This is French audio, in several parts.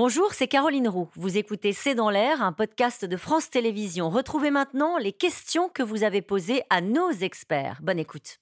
Bonjour, c'est Caroline Roux. Vous écoutez C'est dans l'air, un podcast de France Télévisions. Retrouvez maintenant les questions que vous avez posées à nos experts. Bonne écoute.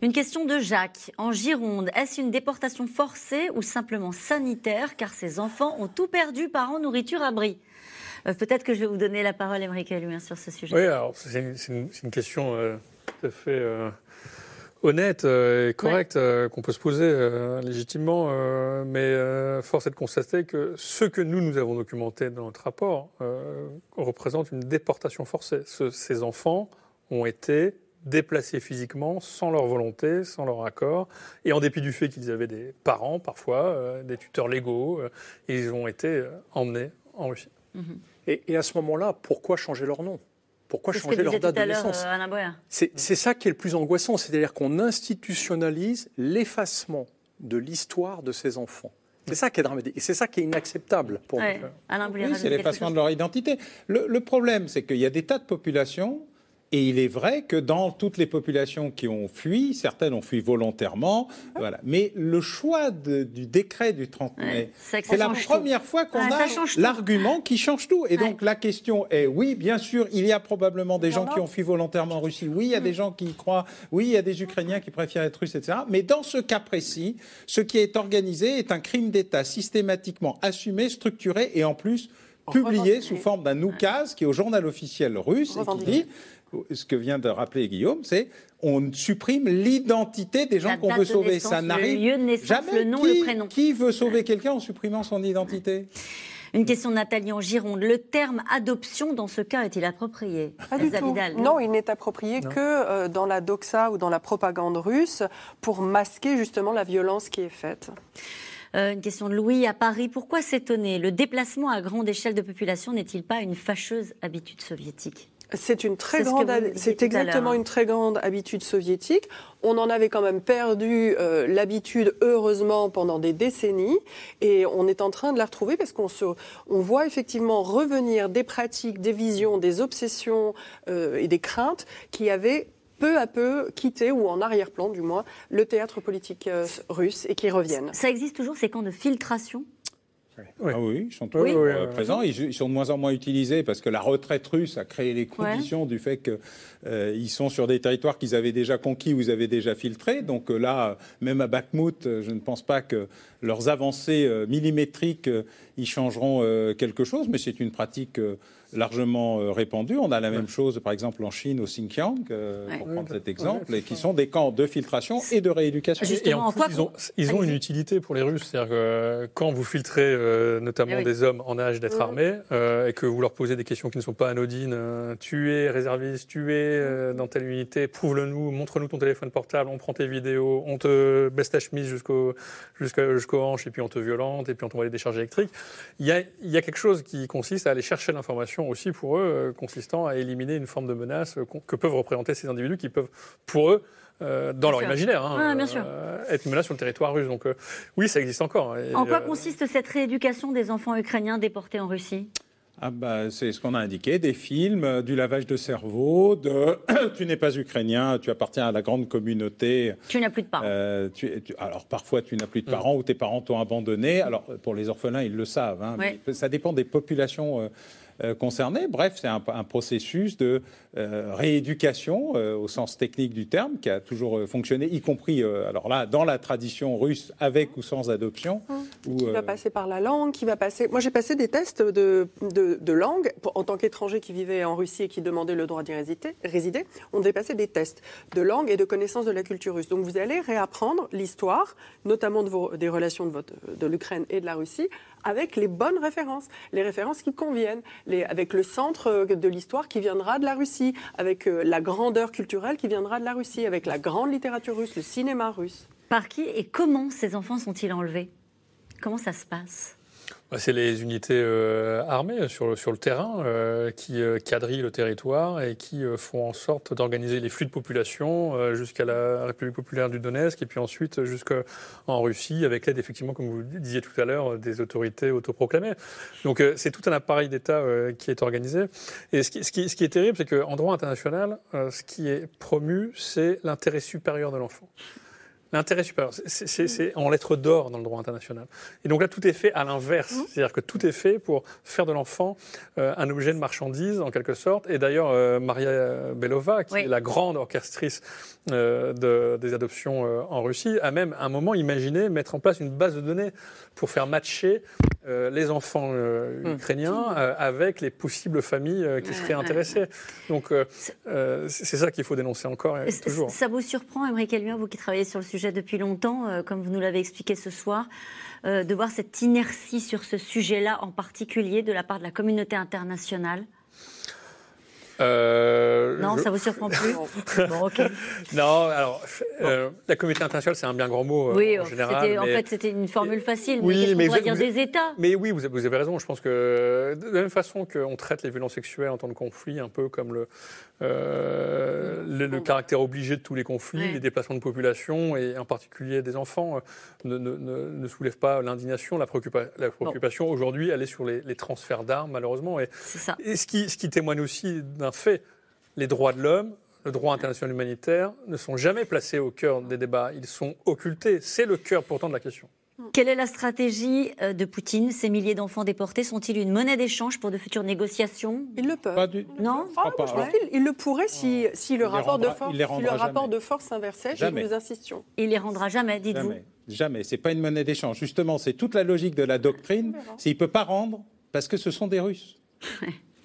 Une question de Jacques. En Gironde, est-ce une déportation forcée ou simplement sanitaire car ces enfants ont tout perdu parents, nourriture, abri euh, Peut-être que je vais vous donner la parole, Émeric Alluin, sur ce sujet. Oui, alors c'est une, une, question euh, tout à fait euh, honnête euh, et correcte euh, qu'on peut se poser euh, légitimement, mais force est de constater que ce que nous, nous avons documenté dans notre rapport représente une déportation forcée. ces enfants ont été déplacés physiquement sans leur volonté, sans leur accord, et en dépit du fait qu'ils avaient des parents parfois, des tuteurs légaux, ils ont été emmenés en Russie. Mm-hmm. et, et à ce moment-là, pourquoi changer leur nom? Pourquoi changer leur date de naissance euh, C'est ça qui est le plus angoissant, c'est-à-dire qu'on institutionnalise l'effacement de l'histoire de ces enfants. C'est ça qui est dramatique. Et c'est ça qui est inacceptable pour nous. Oui, c'est l'effacement de leur identité. le problème, c'est qu'il y a des tas de populations et il est vrai que dans toutes les populations qui ont fui, certaines ont fui volontairement, voilà. Mais le choix du décret du 30 mai, c'est la première fois qu'on a l'argument qui change tout. Et donc la question est, oui, bien sûr, il y a probablement des gens qui ont fui volontairement en Russie. Oui, il y a des mm. gens qui y croient. Oui, il y a des Ukrainiens qui préfèrent être russes, etc. Mais dans ce cas précis, ce qui est organisé est un crime d'État systématiquement assumé, structuré et en plus publié sous forme d'un oukaz qui est au journal officiel russe et qui dit ce que vient de rappeler Guillaume, c'est on supprime l'identité des gens qu'on veut sauver. Ça n'arrive jamais. Le nom, qui, le prénom. Qui veut sauver quelqu'un en supprimant son identité? Une question de Nathalie en Gironde. Le terme adoption, dans ce cas, est-il approprié? Pas du tout. non, il n'est approprié que euh, dans la doxa ou dans la propagande russe pour masquer justement la violence qui est faite. Euh, une question de Louis à Paris. Pourquoi s'étonner? Le déplacement à grande échelle de population n'est-il pas une fâcheuse habitude soviétique? C'est une très grande, c'est exactement une très grande habitude soviétique. On en avait quand même perdu euh, l'habitude, heureusement, pendant des décennies, et on est en train de la retrouver parce qu'on se, on voit effectivement revenir des pratiques, des visions, des obsessions euh, et des craintes qui avaient peu à peu quitté, ou en arrière-plan du moins, le théâtre politique euh, russe et qui reviennent. Ça existe toujours ces camps de filtration? Oui. Ah oui, ils sont toujours euh, présents. Ils, sont de moins en moins utilisés parce que la retraite russe a créé les conditions du fait qu'ils euh, sont sur des territoires qu'ils avaient déjà conquis ou ils avaient déjà filtrés. Donc euh, là, même à Bakhmut, je ne pense pas que leurs avancées millimétriques y changeront quelque chose, mais c'est une pratique largement euh, répandue. On a la même chose, par exemple, en Chine, au Xinjiang, euh, pour prendre cet exemple, et qui sont des camps de filtration et de rééducation. et en plus, ils ont, une utilité pour les Russes. C'est-à-dire que euh, quand vous filtrez notamment eh des hommes en âge d'être armés et que vous leur posez des questions qui ne sont pas anodines, tu es réserviste, tu es dans telle unité, prouve-le-nous, montre-nous ton téléphone portable, on prend tes vidéos, on te baisse ta chemise jusqu'au jusqu'au hanches et puis on te violente et puis on t'envoie des décharges électriques. Il y, a, il y a quelque chose qui consiste à aller chercher l'information aussi pour eux, euh, consistant à éliminer une forme de menace que peuvent représenter ces individus qui peuvent, pour eux, euh, dans leur imaginaire, hein, euh, être une menace sur le territoire russe. Donc oui, ça existe encore. en quoi consiste cette rééducation des enfants ukrainiens déportés en Russie? Ah bah, c'est ce qu'on a indiqué, des films, du lavage de cerveau, de tu n'es pas ukrainien, tu appartiens à la grande communauté. Tu n'as plus de parents. alors parfois tu n'as plus de mm. parents ou tes parents t'ont abandonné. Alors pour les orphelins, ils le savent. Hein, ça dépend des populations euh, concernés. Bref, c'est un, processus de euh, rééducation euh, au sens technique du terme qui a toujours fonctionné, y compris, alors là, dans la tradition russe, avec ou sans adoption. Mmh. qui va passer par la langue, qui va passer. Moi, j'ai passé des tests de, de, langue en tant qu'étranger qui vivait en Russie et qui demandait le droit d'y résider. On devait passer des tests de langue et de connaissance de la culture russe. Donc, vous allez réapprendre l'histoire, notamment de vos, des relations de, votre, de l'Ukraine et de la Russie, avec les bonnes références, les références qui conviennent, avec le centre euh, de l'histoire qui viendra de la Russie, avec euh, la grandeur culturelle qui viendra de la Russie, avec la grande littérature russe, le cinéma russe. Par qui et comment ces enfants sont-ils enlevés? Comment ça se passe? C'est les unités euh, armées sur, sur le terrain euh, qui euh, quadrillent le territoire et qui font en sorte d'organiser les flux de population jusqu'à la République populaire du Donetsk et puis ensuite jusqu'en Russie avec l'aide effectivement, comme vous disiez tout à l'heure, des autorités autoproclamées. Donc c'est tout un appareil d'État qui est organisé. Et ce qui, ce qui, ce qui est terrible, c'est qu'en droit international, ce qui est promu, c'est l'intérêt supérieur de l'enfant. L'intérêt supérieur, c'est en lettres d'or dans le droit international. Et donc là, tout est fait à l'inverse. Mmh. C'est-à-dire que tout est fait pour faire de l'enfant euh, un objet de marchandise, en quelque sorte. Et d'ailleurs, euh, Maria Belova, qui est la grande orchestrice de, des adoptions en Russie, a même à un moment imaginé mettre en place une base de données pour faire matcher les enfants mmh. ukrainiens avec les possibles familles qui seraient intéressées. Donc, c'est ça qu'il faut dénoncer encore et toujours. Ça vous surprend, Émeric Elmien, vous qui travaillez sur le sujet depuis longtemps, euh, comme vous nous l'avez expliqué ce soir, euh, de voir cette inertie sur ce sujet-là en particulier de la part de la communauté internationale? Euh, non, ça vous surprend plus bon, Non, alors euh, la communauté internationale, c'est un bien grand mot oui, en général. En fait, c'était une formule facile. Oui, mais qu'est-ce qu'on dire des États? Mais oui, vous avez, raison. Je pense que de la même façon qu'on traite les violences sexuelles en temps de conflit, un peu comme le, euh, le, caractère obligé de tous les conflits, les déplacements de population et en particulier des enfants ne, ne, ne, soulèvent pas l'indignation, la, la préoccupation. Aujourd'hui, elle est sur les, les transferts d'armes, malheureusement. Et, ça. et ce, qui, ce qui témoigne aussi d'un fait, les droits de l'homme, le droit international humanitaire ne sont jamais placés au cœur des débats, ils sont occultés. C'est le cœur pourtant de la question. Quelle est la stratégie euh, de Poutine Ces milliers d'enfants déportés sont-ils une monnaie d'échange pour de futures négociations? Ils le peuvent. Pas du... Non ah, Il le pourrait si, si le rapport, de, force, le rapport de force s'inversait. Nous insistions. Il les rendra jamais, dites-vous Jamais. Jamais. C'est pas une monnaie d'échange. Justement, c'est toute la logique de la doctrine. C'est ne peut pas rendre parce que ce sont des Russes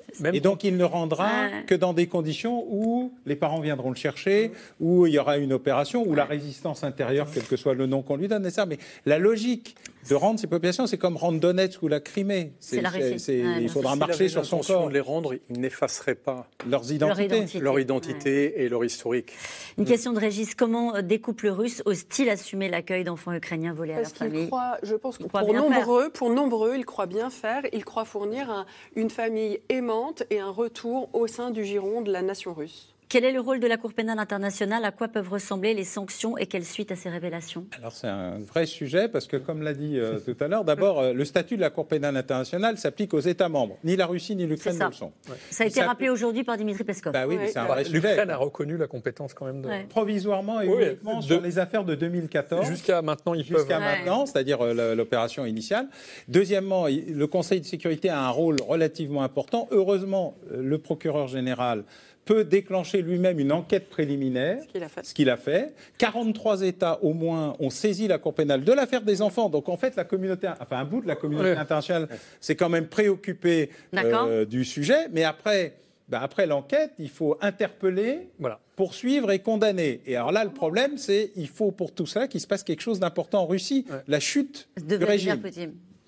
et donc, il ne rendra que dans des conditions où les parents viendront le chercher, où il y aura une opération, où la résistance intérieure, quel que soit le nom qu'on lui donne, et ça. Mais la logique de rendre ces populations, c'est comme rendre Donetsk ou la Crimée. C'est la Il faudra marcher sur son corps. de les rendre, ils n'effaceraient pas leurs identités, leur identité, et leur historique. Une question de Régis comment euh, des couples russes osent-ils assumer l'accueil d'enfants ukrainiens volés à leur famille croient, Je pense que pour nombreux, pour nombreux, ils croient bien faire. Ils croient fournir une famille aimante et un retour au sein du giron de la nation russe. Quel est le rôle de la Cour pénale internationale? À quoi peuvent ressembler les sanctions et quelles suite à ces révélations? Alors c'est un vrai sujet parce que, comme l'a dit euh, tout à l'heure, d'abord, euh, le statut de la Cour pénale internationale s'appelle aux États membres. Ni la Russie ni l'Ukraine ne le sont. Ça a été rappelé aujourd'hui par Dimitri Peskov. Bah oui, c'est un vrai sujet. L'Ukraine a reconnu la compétence quand même. De... Provisoirement et uniquement sur les affaires de 2014. Jusqu'à maintenant, ils peuvent. Jusqu'à maintenant, c'est-à-dire euh, l'opération initiale. Deuxièmement, le Conseil de sécurité a un rôle relativement important. Heureusement, le procureur général peut déclencher lui-même une enquête préliminaire, ce qu'il a, fait. 43 États au moins ont saisi la Cour pénale de l'affaire des enfants. Donc en fait, la communauté, enfin un bout de la communauté internationale s'est quand même préoccupé euh, du sujet. Mais après, bah, après l'enquête, il faut interpeller, poursuivre et condamner. Et alors là, le problème, c'est il faut pour tout ça qu'il se passe quelque chose d'important en Russie, la chute du régime.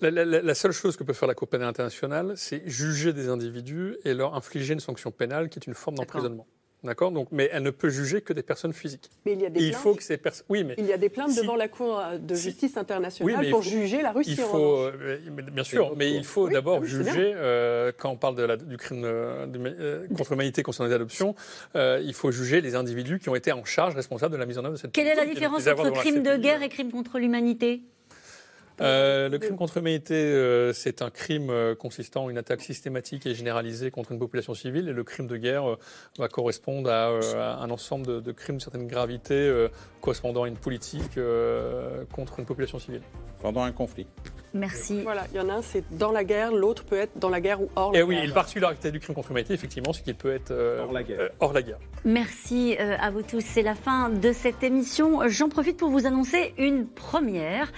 La, seule chose que peut faire la Cour pénale internationale, c'est juger des individus et leur infliger une sanction pénale qui est une forme d'emprisonnement. D'accord? Donc, mais elle ne peut juger que des personnes physiques. Mais il y a des il plaintes. faut que ces personnes. Oui, mais il y a des plaintes devant la Cour de justice internationale pour juger la Russie. Il faut, euh, bien sûr, mais il faut d'abord juger euh, quand on parle de la, du crime euh, contre l'humanité concernant les adoptions. il faut juger les individus qui ont été en charge, responsables de la mise en œuvre de cette. Quelle est la différence entre crime de guerre et crime contre l'humanité? Euh, le crime contre l'humanité, euh, c'est un crime euh, consistant en une attaque systématique et généralisée contre une population civile. Et le crime de guerre va correspondre à, un ensemble de, de, crimes de certaine gravité correspondant à une politique contre une population civile. Pendant un conflit. Merci. Voilà, il y en a un, c'est dans la guerre, l'autre peut être dans la guerre ou hors la et guerre. Et oui, la particularité du crime contre l'humanité, effectivement, c'est qu'il peut être hors, la guerre. hors la guerre. Merci à vous tous. C'est la fin de cette émission. J'en profite pour vous annoncer une première.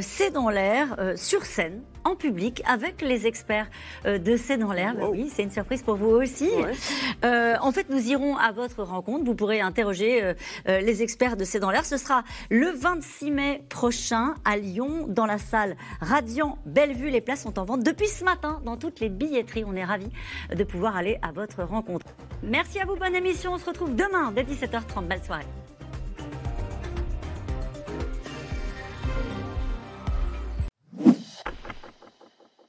c'est dans l'air, euh, sur scène, en public, avec les experts euh, de C'est dans l'air. Bah oui, c'est une surprise pour vous aussi. Euh, en fait, nous irons à votre rencontre. Vous pourrez interroger les experts de C'est dans l'air. Ce sera le 26 mai prochain à Lyon, dans la salle Radiant Bellevue. Les places sont en vente depuis ce matin dans toutes les billetteries. On est ravis de pouvoir aller à votre rencontre. Merci à vous, bonne émission. On se retrouve demain dès 17h30. Belle soirée.